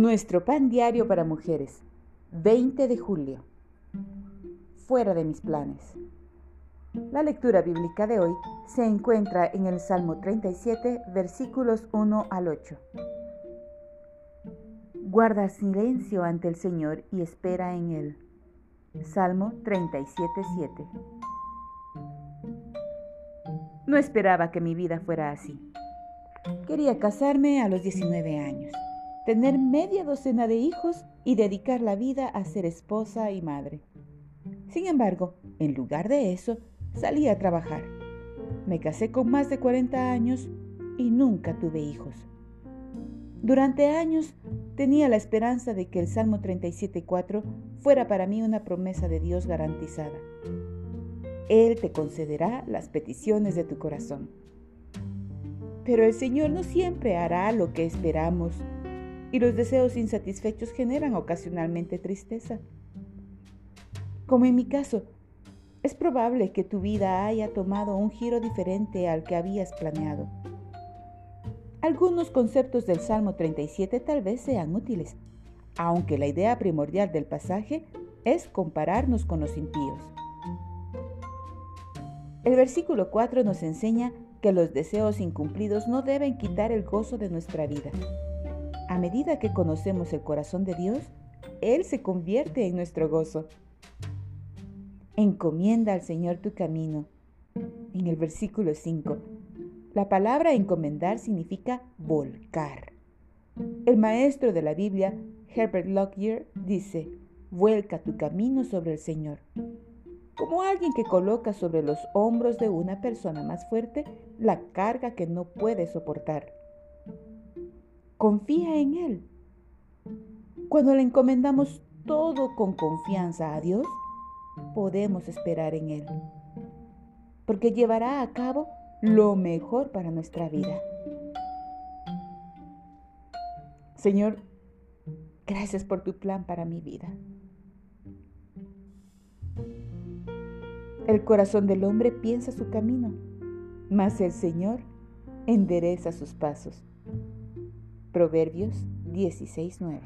Nuestro pan diario para mujeres, 20 de julio. Fuera de mis planes. La lectura bíblica de hoy se encuentra en el Salmo 37, versículos 1 al 8. Guarda silencio ante el Señor y espera en Él. Salmo 37, 7. No esperaba que mi vida fuera así. Quería casarme a los 19 años tener media docena de hijos y dedicar la vida a ser esposa y madre. Sin embargo, en lugar de eso, salí a trabajar. Me casé con más de 40 años y nunca tuve hijos. Durante años tenía la esperanza de que el Salmo 37.4 fuera para mí una promesa de Dios garantizada. Él te concederá las peticiones de tu corazón. Pero el Señor no siempre hará lo que esperamos y los deseos insatisfechos generan ocasionalmente tristeza. Como en mi caso, es probable que tu vida haya tomado un giro diferente al que habías planeado. Algunos conceptos del Salmo 37 tal vez sean útiles, aunque la idea primordial del pasaje es compararnos con los impíos. El versículo 4 nos enseña que los deseos incumplidos no deben quitar el gozo de nuestra vida. A medida que conocemos el corazón de Dios, Él se convierte en nuestro gozo. Encomienda al Señor tu camino. En el versículo 5, la palabra encomendar significa volcar. El maestro de la Biblia, Herbert Lockyer, dice, vuelca tu camino sobre el Señor. Como alguien que coloca sobre los hombros de una persona más fuerte la carga que no puede soportar. Confía en Él. Cuando le encomendamos todo con confianza a Dios, podemos esperar en Él, porque llevará a cabo lo mejor para nuestra vida. Señor, gracias por tu plan para mi vida. El corazón del hombre piensa su camino, mas el Señor endereza sus pasos. Proverbios 16.9.